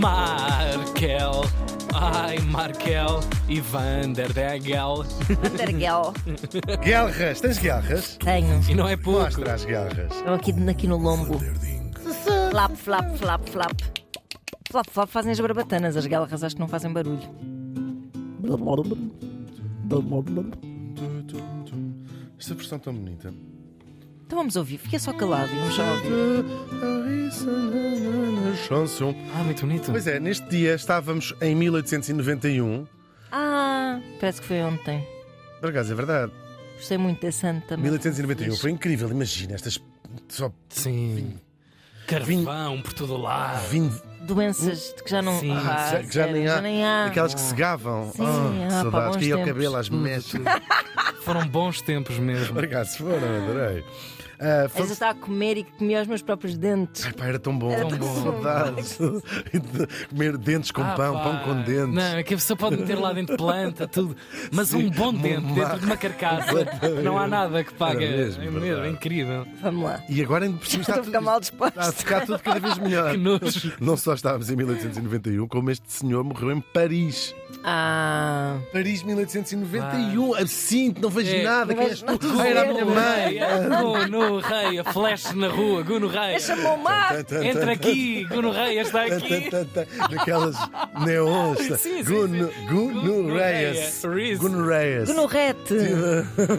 Markel. Ai, Markel e Van der Degel. Guerras, tens guerras? Tenho. E não é pouco. Mostra as guerras. Estão aqui, aqui no lombo. Flap, flap, flap, flap. Flap, flap fazem as barbatanas. As guelras acho que não fazem barulho. Esta versão tão bonita. Então vamos ouvir. Fiquei só calado e vamos só ouvir. Chanson. Ah, muito bonito. Pois é, neste dia estávamos em 1891. Ah, parece que foi ontem. Por acaso, é verdade. Gostei muito da Santa. 1891 foi incrível, imagina, estas. Só Sim. Carvão por todo lado. vim, Doenças de que já não Sim. Ah, que já, nem há, já nem há. Aquelas que segavam. Sim, oh, ah, pá, saudades. ia o cabelo às mechas. Foram bons tempos mesmo. Por acaso foram, adorei. Ah, Às foi- vezes estava a comer e comia os meus próprios dentes. Ai, pá, era tão bom, Era tão bom. saudades. Comer dentes com Ah, pão, pá. pão com dentes. Não, é que a pessoa pode meter lá dentro planta, tudo. Mas um bom dente uma- dentro de uma carcaça. Não há nada que pague. Era mesmo, é mesmo, é incrível. Vamos lá. E agora ainda por cima está Estou a tudo, ficar mal está a disposto. ficar tudo cada vez melhor. Que nojo. Não só estávamos em 1891, como este senhor morreu em Paris. Ah, Paris 1891, absinto, não vejo É, nada. não Quem vejo és tu? Ah, era a minha mãe. Guno Rei, a flash na rua, Guno Rei. deixa-me o mar. Entra aqui, Guno Rei, está aqui. Naquelas neons. Sim, sim, Guno, Guno Guno Reyes. Reyes. Guno Reyes. Gonorrete.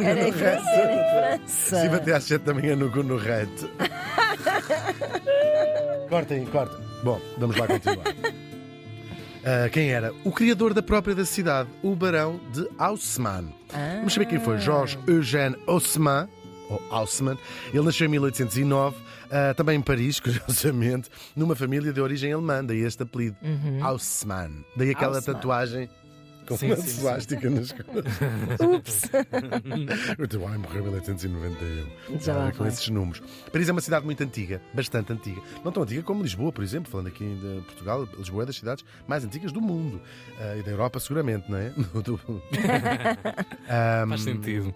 Era em França. Era em França. Estive até às 7 da manhã no Guno Rete. Cortem, cortem. Bom, vamos lá continuar. Ah, quem era? O criador da própria da cidade, o Barão de Haussmann. Ah. Vamos saber quem foi. Jorge Eugène Haussmann, ou Haussmann. Ele nasceu em 1809, ah, também em Paris, curiosamente, numa família de origem alemã, daí este apelido, Haussmann. Daí aquela Haussmann. tatuagem com Sim, uma sim, sim. suástica nas costas. Ups. O teu homem morreu em 1891. Já lá com esses números. Paris é uma cidade muito antiga, bastante antiga. Não tão antiga como Lisboa, por exemplo, falando aqui de Portugal. Lisboa é das cidades mais antigas do mundo. Ah, e da Europa, seguramente, não é? Ahm, Faz sentido.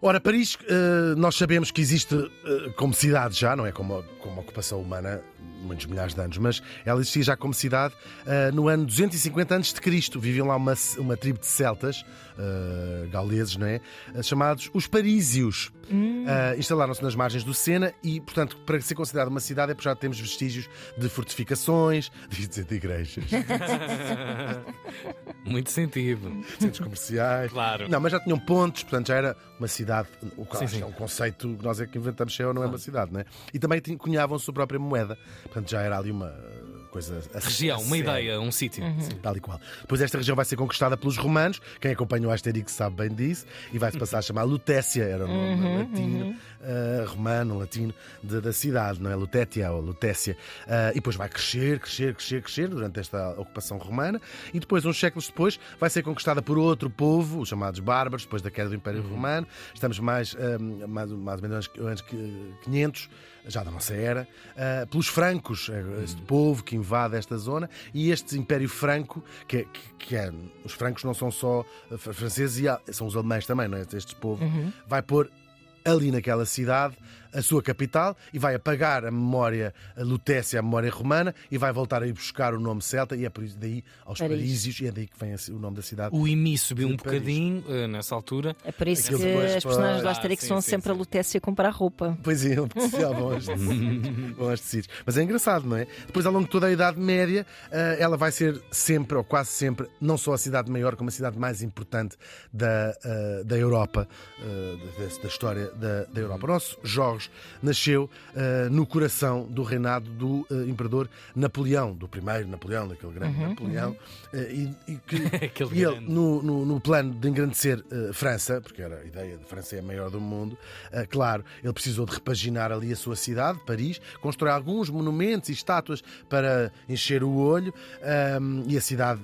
Ora, Paris, eh, nós sabemos que existe eh, como cidade já, não é? Como, como ocupação humana, muitos milhares de anos, mas ela existia já como cidade eh, no ano 250 a.C. Viviam lá uma, uma tribo de celtas, eh, gauleses, não é? Eh, chamados os Parísios. Eh, Instalaram-se nas margens do Sena e, portanto, para ser considerada uma cidade é porque já temos vestígios de fortificações, dizer de igrejas, Muito sentido. centros comerciais. Claro. Não, mas já tinham pontos, portanto já era uma cidade. O Sim, acho sim. é um conceito que nós é que inventamos, se é ou não é uma cidade, não é? E também tinham- cunhavam a sua própria moeda, portanto já era ali uma coisa. a- Região, a uma sério. ideia, um sítio. Sim, tal e qual. Depois esta região vai ser conquistada pelos romanos, quem acompanha o Asterix sabe bem disso, e vai-se passar a chamar Lutécia, era o nome latino, ah, romano, latino, de- da cidade, não é? Lutétia ou Lutécia. Ah, e depois vai crescer, crescer, crescer, crescer durante esta ocupação romana, e depois, uns séculos depois, vai ser conquistada por outro povo, os chamados bárbaros, depois da queda do Império Romano. Estamos mais, ah, mais, mais ou menos anos, anos 500, já da nossa era, ah, pelos francos, eh, este povo que invade esta zona, e este Império Franco, que, é- que, que é. Os francos não são só eh, fr- franceses, e são os alemães também, não é? Este povo vai pôr ali naquela cidade a sua capital e vai apagar a memória a Lutécia, a memória romana, e vai voltar a ir buscar o nome celta, e é por isso daí aos Paris. Parísios, e é daí que vem o nome da cidade. O IMI subiu um Paris. bocadinho eh, nessa altura. É por isso Aquilo que depois as personagens do foi- Asterix Ah, sim, são sim, sempre a sim. Lutécia comprar roupa. Pois é, potencial vão aos vão aos tecidos. Mas é engraçado, não é? Depois, ao longo de toda a Idade Média, ah, ela vai ser sempre, ou quase sempre, não só a cidade maior, como a cidade mais importante da, ah, da Europa, ah, da, da história da, da Europa. O nosso Jorge nasceu ah, no coração do reinado do ah, imperador Napoleão, do primeiro Napoleão, daquele grande Napoleão, ah, e, e que e ele, no, no, no plano de engrandecer eh, França, porque era a ideia de França é a maior do mundo, eh, claro, ele precisou de repaginar ali a sua cidade, Paris, constrói alguns monumentos e estátuas para encher o olho, ahm, e a cidade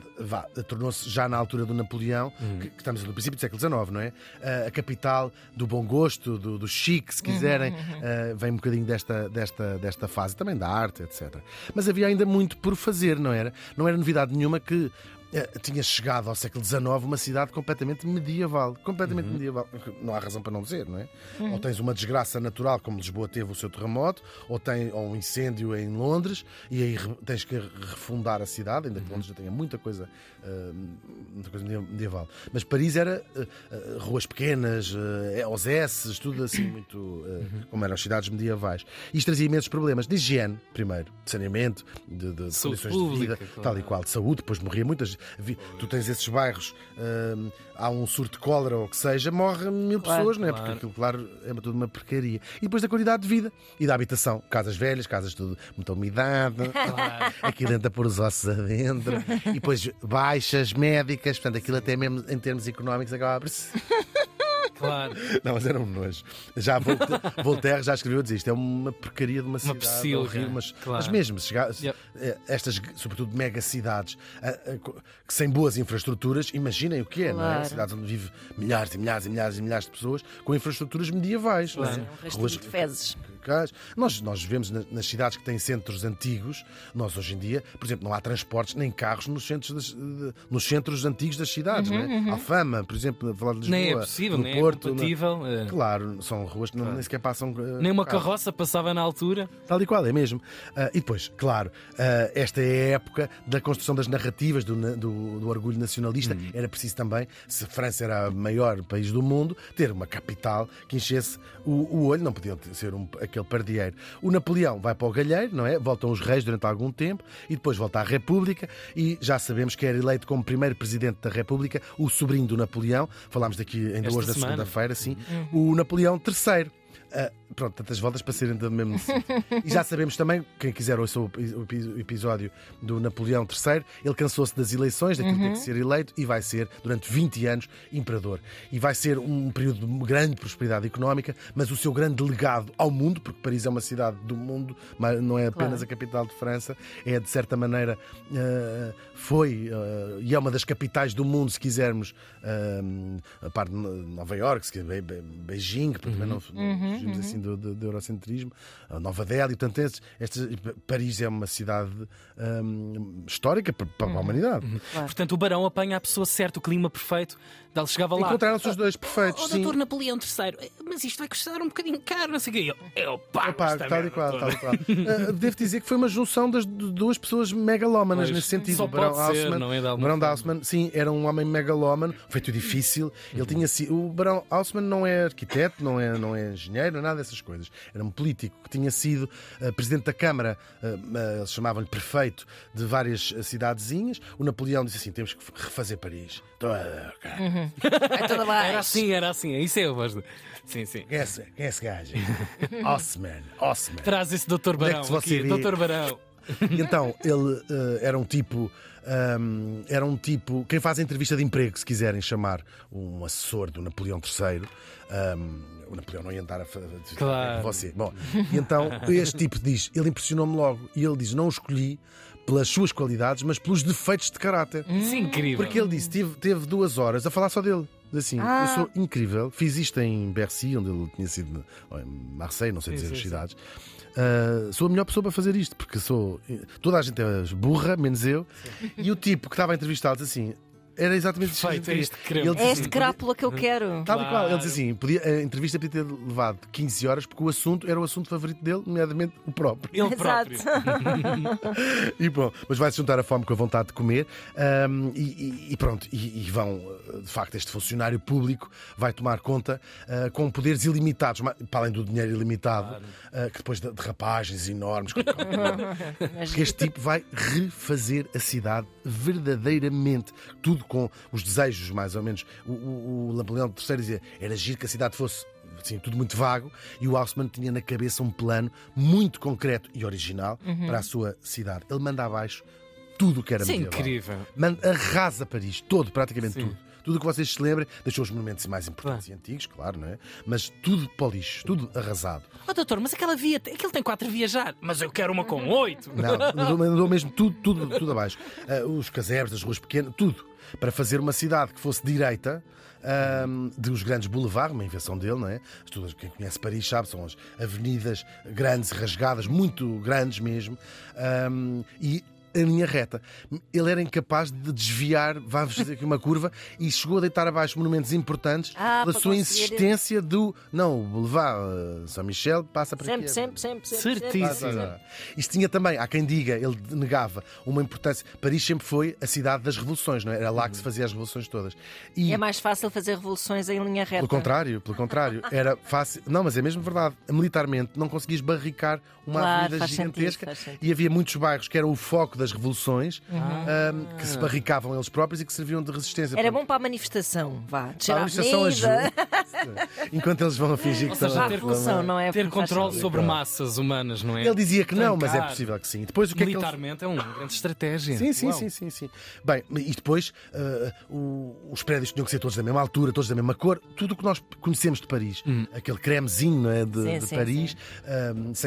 tornou-se, já na altura do Napoleão, que, que estamos no princípio do século XIX, não é? Eh, a capital do bom gosto, do, do chique, se quiserem, eh, vem um bocadinho desta, desta, desta fase, também da arte, etc. Mas havia ainda muito por fazer, não era? Não era novidade nenhuma que tinha chegado ao século XIX uma cidade completamente medieval. Completamente Uhum. medieval. Não há razão para não dizer, não é? Ou tens uma desgraça natural, como Lisboa teve o seu terremoto, ou tem ou um incêndio em Londres, e aí tens que refundar a cidade, ainda que Uhum. Londres já tenha muita coisa, eh, muita coisa medie- medieval. Mas Paris era eh, ruas pequenas, eh, aos S, tudo assim muito Uhum. como eram as cidades medievais. Isto trazia imensos problemas de higiene, primeiro, de saneamento, de, de condições de vida, pública, claro. tal e qual, de saúde, depois morria muitas. Vi- Tu tens esses bairros, hum, há um surto de cólera ou o que seja, morrem mil Claro. pessoas, não é? Claro. Porque aquilo, claro, é tudo uma porcaria. E depois da qualidade de vida e da habitação. Casas velhas, casas tudo, muita umidade, aquilo entra por os ossos adentro, e depois baixas médicas, portanto, aquilo até mesmo em termos económicos acaba por Claro. não, mas era um nojo. Já Volte- Voltaire já escreveu dizer isto. É uma porcaria de uma cidade. pocilga, horrível, mas, claro. mas mesmo, se chegar- Yep. eh, estas, sobretudo, mega cidades ah, co- que sem boas infraestruturas, imaginem o que é, não é? Claro. Cidades onde vive milhares e milhares e milhares e milhares de pessoas com infraestruturas medievais. não é? Claro. Um rastilho Ruas- de fezes. Nós, nós vivemos na- nas cidades que têm centros antigos. Nós, hoje em dia, por exemplo, não há transportes nem carros nos centros, das- de- nos centros antigos das cidades. não é? Alfama, por exemplo, falar de Lisboa, Nem é possível, no nem Porto. é compatível. eh, Claro, são ruas que não, nem sequer passam. eh, Nem uma carros. carroça passava na altura. Tal e qual, é mesmo. Ah, e depois, claro, ah, esta é a época da construção das narrativas do, do- do orgulho nacionalista. Era preciso também, se França era o maior país do mundo, ter uma capital que enchesse o, o olho, não podia ser um- aquele pardieiro. O Napoleão vai para o Galheiro, não é? Voltam os reis durante algum tempo e depois volta à República e já sabemos que era eleito como primeiro presidente da República o sobrinho do Napoleão. Falámos daqui ainda Esta hoje da semana. segunda-feira, sim. O Napoleão III. Ah, pronto, tantas voltas para serem do mesmo sítio. E já sabemos também, quem quiser ouça o, epi- o epi- o episódio do Napoleão III, ele cansou-se das eleições, daquilo que tem que ser eleito, e vai ser, durante 20 anos, imperador. E vai ser um período de grande prosperidade económica, mas o seu grande legado ao mundo, porque Paris é uma cidade do mundo, mas não é apenas Claro. a capital de França, é de certa maneira, ah, foi ah, e é uma das capitais do mundo, se quisermos, a parte de Nova Iorque, Beijing, porque também não fugimos assim do, do- do eurocentrismo, a Nova Delhi, portanto, estes, estes- Paris é uma cidade ah, histórica para, para a humanidade. Claro. Portanto, o Barão apanha a pessoa certa, o clima perfeito. Ele chegava lá. Encontraram-se os dois perfeitos, O sim. doutor Napoleão III, mas isto vai custar um bocadinho caro, não sei o quê. Eu, eu pago, Eu pago, tal e qual, tal e qual. Devo dizer que foi uma junção das duas pessoas megalómanas Pois, nesse sentido. só o Barão pode ser, Haussmann, não é, de Barão de. Haussmann, sim, era um homem megalómano, feito difícil. Ele tinha sido. O Barão Haussmann não é arquiteto, não é, não é engenheiro, não é nada dessas coisas. Era um político que tinha sido ah, presidente da Câmara, ah, eles chamavam-lhe prefeito de várias cidadezinhas. O Napoleão disse assim: temos que refazer Paris. Então, toda baixo. Era assim, era assim. Isso é voz. do- Sim, sim. Quem é esse, quem é esse gajo? Haussmann, Haussmann. Traz esse Onde é que Barão você aqui. Doutor Barão. Então, ele eh, era um tipo. ahm, era um tipo. Quem faz a entrevista de emprego, se quiserem chamar um assessor do Napoleão III. ahm, o Napoleão não ia andar a fazer Claro. você. Bom, e então este tipo diz: ele impressionou-me logo. E ele diz: não o escolhi pelas suas qualidades, mas pelos defeitos de caráter. Isso é incrível. Porque ele disse: teve, teve duas horas a falar só dele. Assim, Ah. eu sou incrível. Fiz isto em Bercy, onde ele tinha sido, ou em Marseille, não sei Sim, dizer sim, as sim. cidades. Ah, sou a melhor pessoa para fazer isto, porque sou. Toda a gente é burra, menos eu. E o tipo que estava a entrevistá-lo disse assim: era exatamente gente Perfeito, é que queremos. Ele disse É assim, este crápula que eu quero. Tal e qual. Ele diz Claro. assim: podia, a entrevista podia ter levado 15 horas, porque o assunto era o assunto favorito dele, nomeadamente o próprio. Ele próprio. E bom, mas vai-se juntar a fome com a vontade de comer ahm, e, e- pronto, e, e vão, uh, de facto, este funcionário público vai tomar conta uh, com poderes ilimitados, para além do dinheiro ilimitado, uh, que depois de, de rapagens enormes, porque este tipo vai refazer a cidade verdadeiramente, tudo com os desejos, mais ou menos. O, o, o Napoleão III dizia, era giro que a cidade fosse assim, tudo muito vago, e o Haussmann tinha na cabeça um plano muito concreto e original para a sua cidade. Ele manda abaixo tudo o que era Isso é medieval. incrível. Manda, arrasa Paris, todo, praticamente Sim. tudo. Tudo o que vocês se lembrem, deixou os monumentos mais importantes e antigos, claro, não é? Mas tudo para o lixo, tudo arrasado. Oh, doutor, mas aquela via, aquilo tem quatro vias já. Mas eu quero uma com oito. Não, mandou, mesmo tudo, tudo, tudo abaixo. Ah, os casebres, as ruas pequenas, tudo. Para fazer uma cidade que fosse direita, ahm, de os grandes boulevards, uma invenção dele, não é? Todas, quem conhece Paris sabe, são as avenidas grandes, rasgadas, muito grandes mesmo. ahm, e em linha reta. Ele era incapaz de desviar, vamos fazer aqui uma curva, e chegou a deitar abaixo monumentos importantes Ah, pela sua insistência do não, o Boulevard eh, São Michel passa para Sempre, aqui. sempre, sempre, sempre. Certíssimo. sempre, sempre. Isto tinha também, há quem diga, ele negava uma importância. Paris sempre foi a cidade das revoluções, não é? Era lá que se fazia as revoluções todas. E É mais fácil fazer revoluções em linha reta. pelo contrário, pelo contrário, era fácil. Não, mas é mesmo verdade. Militarmente não conseguias barricar uma Claro, avenida gigantesca sentido. e havia muitos bairros que eram o foco das revoluções, Uhum. que se barricavam eles próprios e que serviam de resistência. Era bom para a manifestação, vá. Descer a manifestação ajuda. Enquanto eles vão a fingir que Ou seja, estão a ter revolução, não é? Ter controle sobre massas humanas, não é? Ele dizia que não, mas é possível que sim. Depois o que é que ele Militarmente é uma grande estratégia. Sim, sim, sim, sim, sim. Bem, e depois o- os prédios tinham que ser todos da mesma altura, todos da mesma cor, tudo o que nós conhecemos de Paris. Aquele cremezinho não é, de, Sim, de sim, Paris,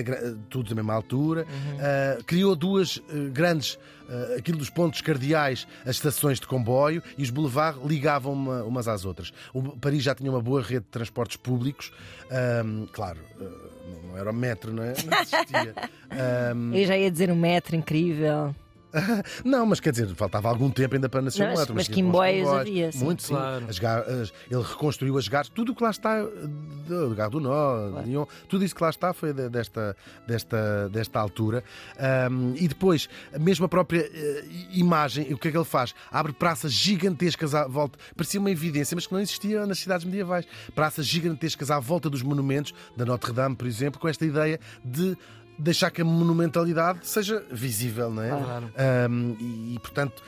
gra- tudo da mesma altura. Eh, criou duas eh, grandes. eh, aquilo dos pontos cardeais, as estações de comboio e os boulevards ligavam uma- umas às outras. O Paris já tinha uma boa rede de transportes públicos, Ahm, claro, eh, não- era o metro, não é? Não existia. Ahm, Eu já ia dizer um metro incrível. não, mas quer dizer, faltava algum tempo ainda para nascer Não, um mas- outro. mas comboios. havia, sim. Muito, sim. Claro. As gar- as- ele reconstruiu as gares, tudo o que lá está, eh, do Gare do Nó, de Lyon, tudo isso que lá está foi de- desta, desta, desta altura. Ahm, e depois, mesmo a própria eh, imagem, o que é que ele faz? Abre praças gigantescas à volta. Parecia uma evidência, mas que não existia nas cidades medievais. Praças gigantescas à volta dos monumentos, da Notre-Dame, por exemplo, com esta ideia de deixar que a monumentalidade seja visível, não é? Claro. Um, e, e, portanto,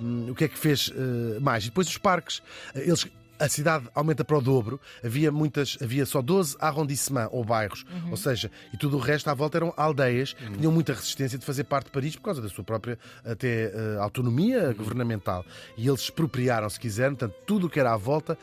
um, o que é que fez uh, mais? E depois os parques. Eles, a cidade aumenta para o dobro, havia muitas, havia só 12 arrondissements ou bairros, ou seja, e tudo o resto à volta eram aldeias que tinham muita resistência de fazer parte de Paris por causa da sua própria até uh, autonomia governamental. E eles expropriaram, se quiserem, portanto, tudo o que era à volta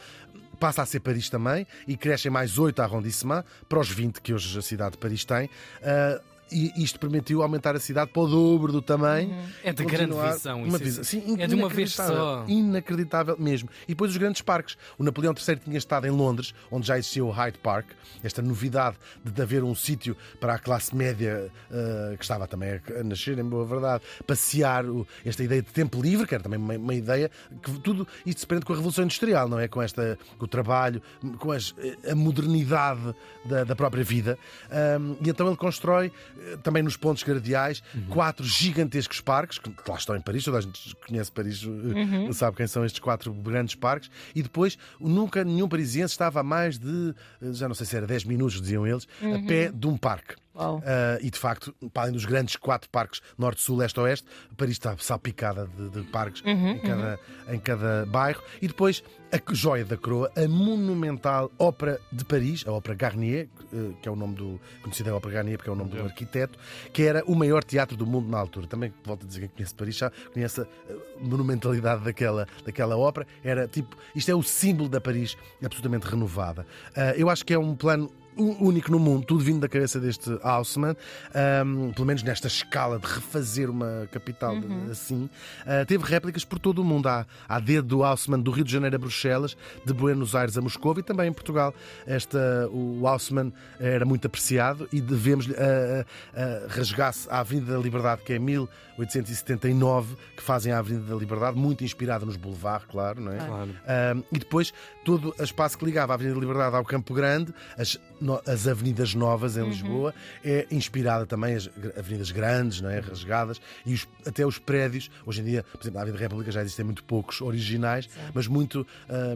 passa a ser Paris também e crescem mais 8 arrondissements para os 20 que hoje a cidade de Paris tem. Uh, e isto permitiu aumentar a cidade para o dobro do tamanho. É de grande visão. Uma visão. é- Sim, é de uma vez só. Inacreditável mesmo. E depois os grandes parques. O Napoleão III tinha estado em Londres, onde já existia o Hyde Park. Esta novidade de haver um sítio para a classe média eh, que estava também a nascer, em boa verdade, passear o- esta ideia de tempo livre, que era também uma, uma ideia que tudo isto se prende com a Revolução Industrial, não é? Com, esta, com o trabalho, com as- a modernidade da, da própria vida. Ahm, e então ele constrói, eh, também nos pontos cardeais, quatro gigantescos parques, que lá estão em Paris, toda a gente conhece Paris, eh, sabe quem são estes quatro grandes parques, e depois nunca nenhum parisiense estava a mais de, eh, já não sei se era 10 minutos, diziam eles, a pé de um parque. Ah, e de facto, para além dos grandes quatro parques norte, sul, leste, oeste, Paris está salpicada de, de parques em, cada, em cada bairro. E depois a joia da coroa, a monumental Ópera de Paris, a Ópera Garnier, eh, que é o nome do. conhecida a Ópera Garnier porque é o nome do arquiteto, que era o maior teatro do mundo na altura. Também volto a dizer quem conhece Paris já conhece a eh, monumentalidade daquela, daquela ópera. Era tipo. Isto é o símbolo da Paris absolutamente renovada. Ah, eu acho que é um plano único no mundo, tudo vindo da cabeça deste Haussmann, ahm, pelo menos nesta escala de refazer uma capital de- assim. Ah, teve réplicas por todo o mundo. Há, há dedo do Haussmann do Rio de Janeiro a Bruxelas, de Buenos Aires a Moscou e também em Portugal. Esta, o Haussmann era muito apreciado e devemos-lhe a, a, a rasgar-se à Avenida da Liberdade, que é 1879, que fazem a Avenida da Liberdade, muito inspirada nos boulevards, claro, não é? Claro. Um, e depois todo o espaço que ligava a Avenida da Liberdade ao Campo Grande, as, as avenidas novas em Lisboa, é inspirada também as avenidas grandes, não é? rasgadas, e os- até os prédios. Hoje em dia, por exemplo, na Avenida da República já existem muito poucos originais, mas muito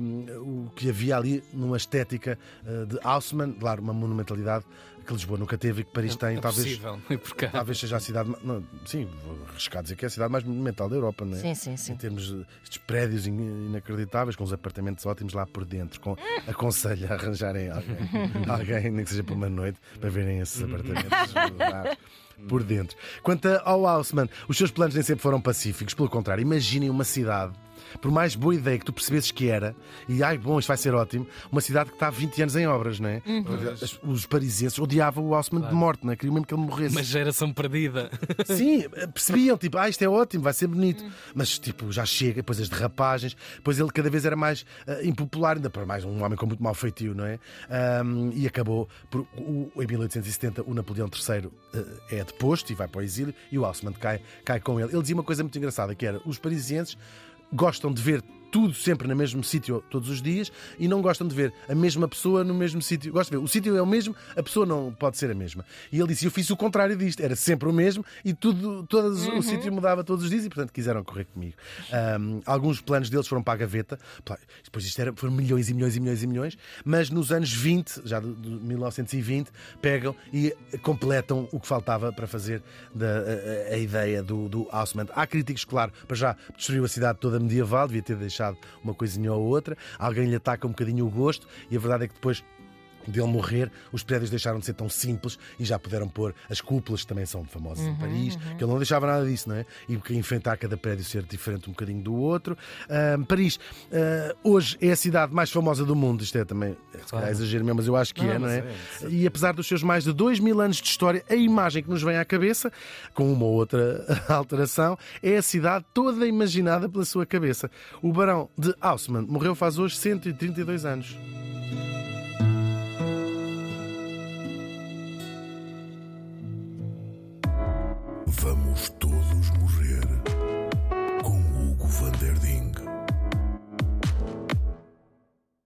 um, o que havia ali numa estética uh, de Haussmann, claro, uma monumentalidade que Lisboa nunca teve e que Paris tem, é talvez. possível. Talvez seja a cidade. Não, sim, vou arriscar dizer que é a cidade mais monumental da Europa, não é? Sim, sim, sim. Em termos estes prédios in- inacreditáveis, com os apartamentos ótimos lá por dentro. Com, aconselho a arranjarem alguém, alguém, nem que seja por uma noite, para verem esses apartamentos lá por dentro. Quanto ao Haussmann, os seus planos nem sempre foram pacíficos, pelo contrário, imaginem uma cidade por mais boa ideia que tu percebesses que era, e ai, bom, isto vai ser ótimo, uma cidade que está há 20 anos em obras, não é? As- Os parisienses odiavam o Haussmann de morte, não é? Queriam mesmo que ele morresse. Uma geração perdida. Sim, percebiam, tipo, ah, isto é ótimo, vai ser bonito. Mas, tipo, já chega, depois as derrapagens, depois ele cada vez era mais ah, impopular, ainda para mais um homem com muito mau feitio, não é? Ahm, e acabou, por, o, em 1870, o Napoleão III ah, é deposto e vai para o exílio, e o Haussmann cai, cai com ele. Ele dizia uma coisa muito engraçada, que era, os parisienses gostam de ver tudo sempre no mesmo sítio todos os dias e não gostam de ver a mesma pessoa no mesmo sítio. Gostam de ver, o sítio é o mesmo, a pessoa não pode ser a mesma. E ele disse: Eu fiz o contrário disto, era sempre o mesmo e tudo, todos, o sítio mudava todos os dias e, portanto, quiseram correr comigo. Ahm, alguns planos deles foram para a gaveta, depois isto era, foram milhões e milhões e milhões e milhões, mas nos anos 20, já de, de 1920, pegam e completam o que faltava para fazer da, a, a- a ideia do, do Haussmann. Há críticos, claro, para já destruiu a cidade toda medieval, devia ter deixado uma coisinha ou outra. Alguém lhe ataca um bocadinho o gosto e a verdade é que depois dele morrer, os prédios deixaram de ser tão simples e já puderam pôr as cúpulas, que também são famosas em Paris, que ele não deixava nada disso, não é? E enfrentar cada prédio ser diferente um bocadinho do outro. Ahm, Paris, ah, hoje é a cidade mais famosa do mundo, isto é também, é, se calhar exagero mesmo, mas eu acho que Não, é, não mas é? é, E apesar dos seus mais de dois mil anos de história, a imagem que nos vem à cabeça, com uma ou outra alteração, é a cidade toda imaginada pela sua cabeça. O barão de Haussmann morreu faz hoje 132 anos.